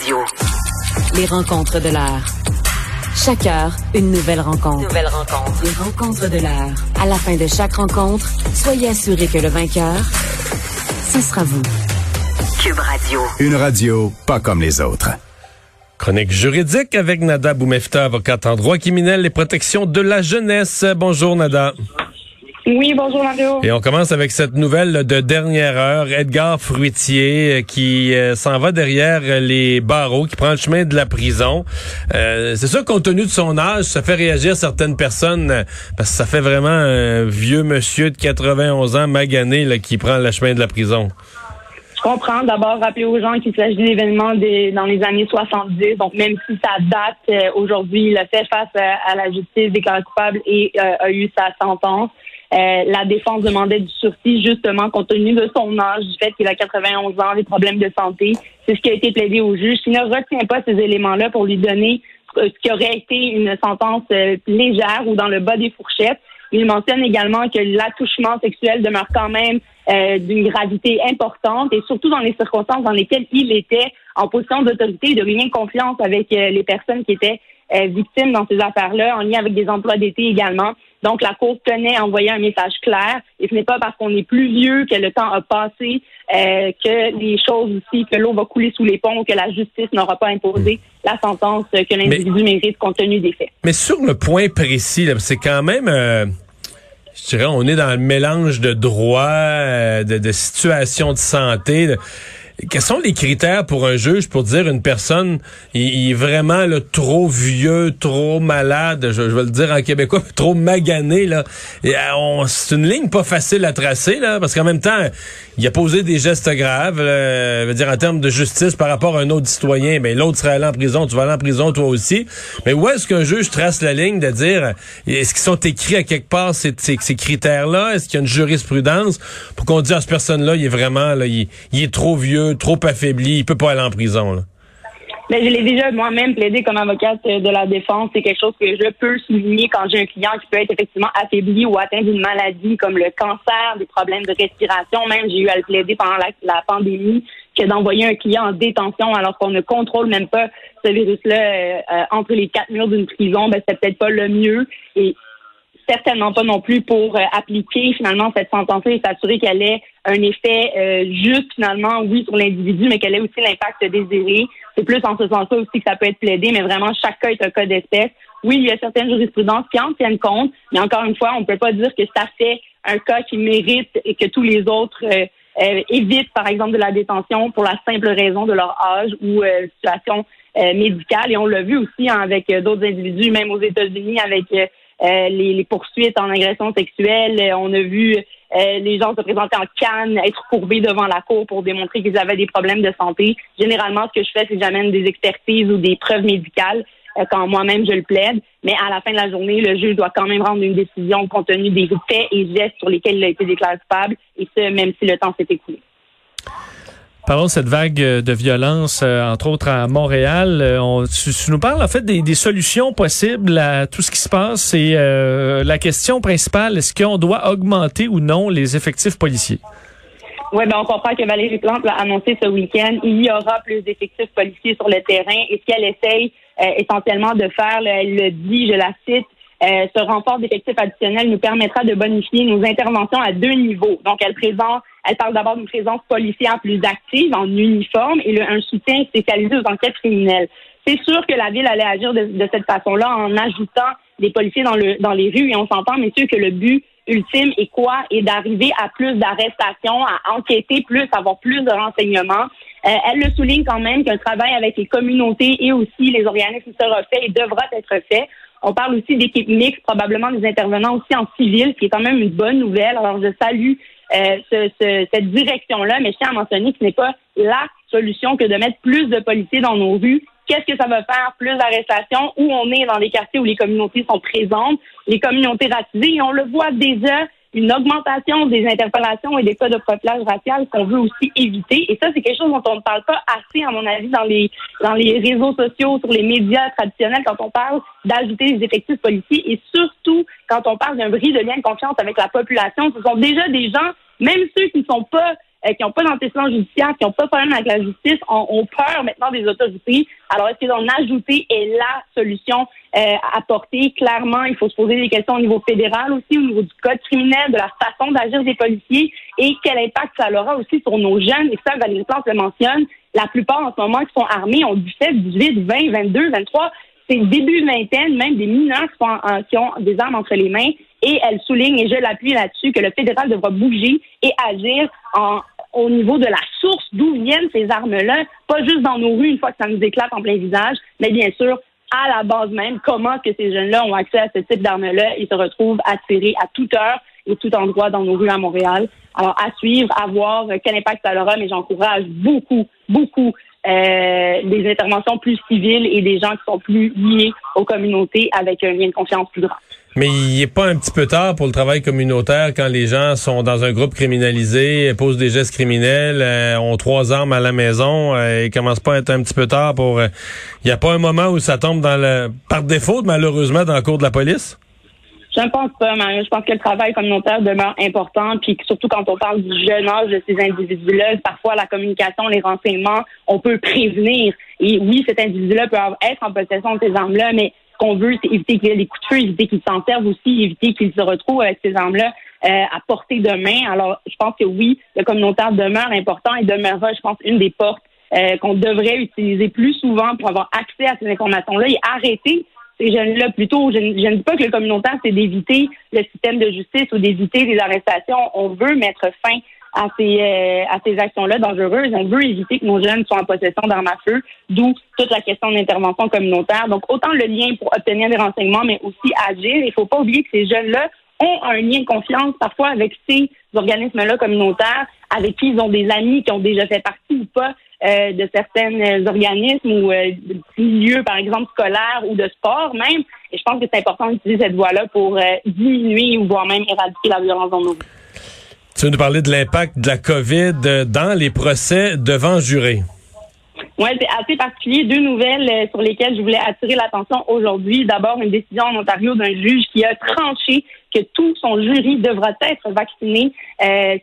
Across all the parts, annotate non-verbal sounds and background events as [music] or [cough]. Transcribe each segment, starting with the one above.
Radio. Les rencontres de l'art. Chaque heure, une nouvelle rencontre. Nouvelle rencontre. Les rencontres de l'art. À la fin de chaque rencontre, soyez assurés que le vainqueur, ce sera vous. Cube Radio. Une radio pas comme les autres. Chronique juridique avec Nada Boumefta, avocate en droit criminel et protection de la jeunesse. Bonjour Nada. Oui, bonjour Mario. Et on commence avec cette nouvelle de dernière heure. Edgar Fruitier euh, qui euh, s'en va derrière les barreaux, qui prend le chemin de la prison. Euh, c'est sûr, compte tenu de son âge, ça fait réagir certaines personnes euh, parce que ça fait vraiment un vieux monsieur de 91 ans magané là, qui prend le chemin de la prison. Je comprends. D'abord, rappeler aux gens qu'il s'agit d'événements des- dans les années 70. Donc, même si ça date euh, aujourd'hui, il a fait face à, à la justice, déclaré coupable et euh, a eu sa sentence. Euh, la défense demandait du sursis justement compte tenu de son âge, du fait qu'il a 91 ans, des problèmes de santé. C'est ce qui a été plaidé au juge. S'il ne retient pas ces éléments-là pour lui donner euh, ce qui aurait été une sentence euh, légère ou dans le bas des fourchettes, il mentionne également que l'attouchement sexuel demeure quand même d'une gravité importante et surtout dans les circonstances dans lesquelles il était en position d'autorité et de lien de confiance avec les personnes qui étaient victimes dans ces affaires-là, en lien avec des emplois d'été également. Donc, la Cour tenait à envoyer un message clair et ce n'est pas parce qu'on est plus vieux que le temps a passé euh, que les choses aussi, que l'eau va couler sous les ponts, que la justice n'aura pas imposé la sentence que l'individu mérite compte tenu des faits. Mais sur le point précis, là, c'est quand même, euh, je dirais, on est dans le mélange de droits, euh, de, de situations de santé. de- Quels sont les critères pour un juge pour dire une personne il, est vraiment là, trop vieux, trop malade, je, je vais le dire en québécois, [laughs] trop magané là. Euh, c'est une ligne pas facile à tracer là, parce qu'en même temps, il a posé des gestes graves, veut dire en termes de justice par rapport à un autre citoyen, mais l'autre serait allé en prison, tu vas aller en prison toi aussi. Mais où est-ce qu'un juge trace la ligne de dire est-ce qu'ils sont écrits à quelque part ces, ces critères-là, est-ce qu'il y a une jurisprudence pour qu'on dise à cette personne-là, il est vraiment là, il est trop vieux, trop affaibli, il peut pas aller en prison. Mais je l'ai déjà moi-même plaidé comme avocate euh, de la défense. C'est quelque chose que je peux souligner quand j'ai un client qui peut être effectivement affaibli ou atteint d'une maladie comme le cancer, des problèmes de respiration. Même, j'ai eu à le plaider pendant la, la pandémie que d'envoyer un client en détention alors qu'on ne contrôle même pas ce virus-là euh, euh, entre les quatre murs d'une prison. Ben, c'est peut-être pas le mieux. Et certainement pas non plus pour euh, appliquer finalement cette sentence et s'assurer qu'elle ait un effet euh, juste finalement, oui, sur l'individu, mais qu'elle ait aussi l'impact désiré. C'est plus en ce sens-là aussi que ça peut être plaidé, mais vraiment, chaque cas est un cas d'espèce. Oui, il y a certaines jurisprudences qui en tiennent compte, mais encore une fois, on ne peut pas dire que ça fait un cas qui mérite et que tous les autres euh, évitent, par exemple, de la détention pour la simple raison de leur âge ou situation médicale. Et on l'a vu aussi hein, avec d'autres individus, même aux États-Unis, avec les, les poursuites en agression sexuelle. Euh, On a vu euh, les gens se présenter en canne, être courbés devant la cour pour démontrer qu'ils avaient des problèmes de santé. Généralement, ce que je fais, c'est que j'amène des expertises ou des preuves médicales euh, quand moi-même je le plaide. Mais à la fin de la journée, le juge doit quand même rendre une décision compte tenu des faits et gestes sur lesquels il a été déclaré coupable, et ce, même si le temps s'est écoulé. Parlons de cette vague euh, de violence, euh, entre autres à Montréal. Euh, on- tu, nous parles en fait des, solutions possibles à tout ce qui se passe. Et la question principale, est-ce qu'on doit augmenter ou non les effectifs policiers? Oui, ben on comprend que Valérie Plante l'a annoncé ce week-end. Il y aura plus d'effectifs policiers sur le terrain. Et ce qu'elle essaye essentiellement de faire, elle le dit, je la cite, euh, ce renfort d'effectifs additionnels nous permettra de bonifier nos interventions à deux niveaux. Donc, elle présente, elle parle d'abord d'une présence policière plus active en uniforme et un soutien spécialisé aux enquêtes criminelles. C'est sûr que la ville allait agir de, cette façon-là en ajoutant des policiers dans, le, dans les rues et on s'entend, messieurs, que le but ultime est quoi? Et d'arriver à plus d'arrestations, à enquêter plus, avoir plus de renseignements. Euh, elle le souligne quand même qu'un travail avec les communautés et aussi les organismes sera fait et devra être fait. On parle aussi d'équipes mixtes, probablement des intervenants aussi en civil, ce qui est quand même une bonne nouvelle. Alors, je salue euh, ce- ce- cette direction-là, mais je tiens à mentionner que ce n'est pas la solution que de mettre plus de policiers dans nos rues. Qu'est-ce que ça va faire? Plus d'arrestations? Où on est dans des quartiers où les communautés sont présentes, les communautés racisées, et on le voit déjà, une augmentation des interpellations et des cas de profilage racial qu'on veut aussi éviter. Et ça, c'est quelque chose dont on ne parle pas assez, à mon avis, dans les dans les réseaux sociaux, sur les médias traditionnels, quand on parle d'ajouter des effectifs policiers et surtout quand on parle d'un bris de lien de confiance avec la population. Ce sont déjà des gens, même ceux qui ne sont pas euh, qui n'ont pas d'antécédents judiciaires, qui n'ont pas de problème avec la justice, ont, ont peur maintenant des autorités. Alors, est-ce que d'en ajouter est la solution? Euh? Clairement, il faut se poser des questions au niveau fédéral aussi, au niveau du code criminel, de la façon d'agir des policiers et quel impact ça aura aussi sur nos jeunes. Et ça, Valérie Plante le mentionne, la plupart en ce moment qui sont armés ont 17, 18, 20, 22, 23 c'est début vingtaine, même des mineurs qui, sont qui ont des armes entre les mains. Et elle souligne, et je l'appuie là-dessus, que le fédéral devra bouger et agir en, au niveau de la source d'où viennent ces armes-là, pas juste dans nos rues une fois que ça nous éclate en plein visage, mais bien sûr à la base même, comment que ces jeunes-là ont accès à ce type d'armes-là et se retrouvent attirés à toute heure et tout endroit dans nos rues à Montréal. Alors, à suivre, à voir euh, quel impact ça aura, mais j'encourage beaucoup, beaucoup euh, des interventions plus civiles et des gens qui sont plus liés aux communautés avec un lien de confiance plus grand. Mais il est pas un petit peu tard pour le travail communautaire quand les gens sont dans un groupe criminalisé, posent des gestes criminels, euh, ont trois armes à la maison, euh, il commence pas à être un petit peu tard pour... euh, Il n'y a pas un moment où ça tombe dans le par défaut, malheureusement, dans le cours de la police? Je ne pense pas, Mario. Je pense que le travail communautaire demeure important, puis surtout quand on parle du jeune âge de ces individus-là, parfois la communication, les renseignements, on peut prévenir. Et oui, cet individu-là peut être en possession de ces armes-là, mais ce qu'on veut, c'est éviter qu'il y ait des coups de feu, éviter qu'il s'en serve aussi, éviter qu'il se retrouve avec ces armes-là euh, à portée de main. Alors, je pense que oui, le communautaire demeure important et demeurera, je pense, une des portes euh, qu'on devrait utiliser plus souvent pour avoir accès à ces informations-là et arrêter ces jeunes-là plutôt. Je, ne- dis pas que le communautaire, c'est d'éviter le système de justice ou d'éviter les arrestations. On veut mettre fin à ces, euh, à ces actions-là dangereuses. On veut éviter que nos jeunes soient en possession d'armes à feu, d'où toute la question d'intervention communautaire. Donc, autant le lien pour obtenir des renseignements, mais aussi agir. Il ne faut pas oublier que ces jeunes-là ont un lien de confiance parfois avec ces organismes-là communautaires, avec qui ils ont des amis qui ont déjà fait partie ou pas euh, de certains organismes ou euh, milieux, par exemple, scolaires ou de sport même. Et je pense que c'est important d'utiliser cette voie-là pour euh, diminuer ou voire même éradiquer la violence dans nos vies. Tu veux nous parler de l'impact de la COVID euh, dans les procès devant jurés? Oui, c'est assez particulier. Deux nouvelles sur lesquelles je voulais attirer l'attention aujourd'hui. D'abord, une décision en Ontario d'un juge qui a tranché que tout son jury devra être vacciné euh,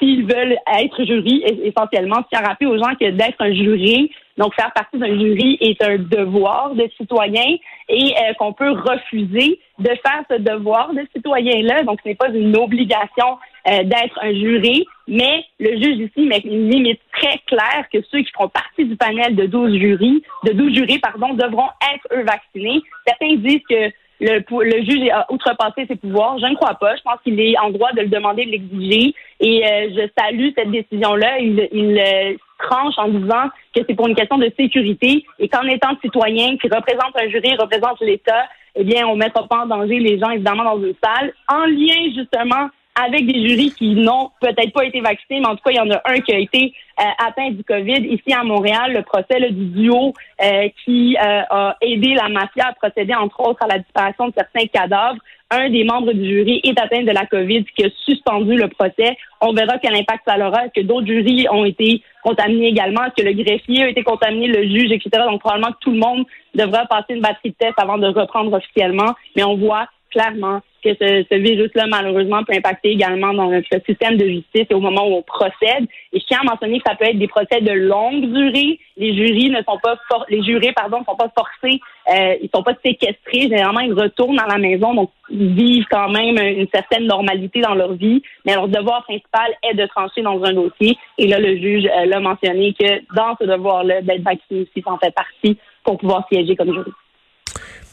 s'ils veulent être jury, es- essentiellement. Ce qui a rappelé aux gens que d'être un jury, donc faire partie d'un jury est un devoir de citoyen et euh, qu'on peut refuser de faire ce devoir de citoyen-là. Donc, ce n'est pas une obligation euh, d'être un jury, mais le juge ici met une limite très claire que ceux qui feront partie du panel de 12 jurys, de 12 jurés, pardon, devront être eux vaccinés. Certains disent que le, juge a outrepassé ses pouvoirs. Je ne crois pas. Je pense qu'il est en droit de le demander, de l'exiger. Et euh, je salue cette décision-là. Il, il euh, tranche en disant que c'est pour une question de sécurité et qu'en étant citoyen qui représente un jury, représente l'État, eh bien, on ne mettra pas en danger les gens, évidemment, dans une salle, en lien, justement, avec des jurys qui n'ont peut-être pas été vaccinés, mais en tout cas, il y en a un qui a été euh, atteint du COVID. Ici à Montréal, le procès là, du duo euh, qui euh, a aidé la mafia à procéder, entre autres, à la disparition de certains cadavres. Un des membres du jury est atteint de la COVID, qui a suspendu le procès. On verra quel impact ça aura. Est-ce que d'autres jurys ont été contaminés également? Est-ce que le greffier a été contaminé, le juge, etc.? Donc, probablement que tout le monde devra passer une batterie de tests avant de reprendre officiellement. Mais on voit clairement que ce, ce virus-là, malheureusement, peut impacter également dans notre système de justice et au moment où on procède. Et je tiens à mentionner que ça peut être des procès de longue durée. Les jurys ne sont pas for- les jurés, pardon, ne sont pas forcés, euh, ils sont pas séquestrés. Généralement, ils retournent à la maison, donc ils vivent quand même une certaine normalité dans leur vie. Mais leur devoir principal est de trancher dans un dossier. Et là, le juge euh, l'a mentionné que dans ce devoir-là, d'être vacciné aussi, ça en fait partie pour pouvoir siéger comme jury.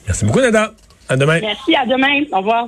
Merci beaucoup, Nada. À demain. Merci, à demain. Au revoir.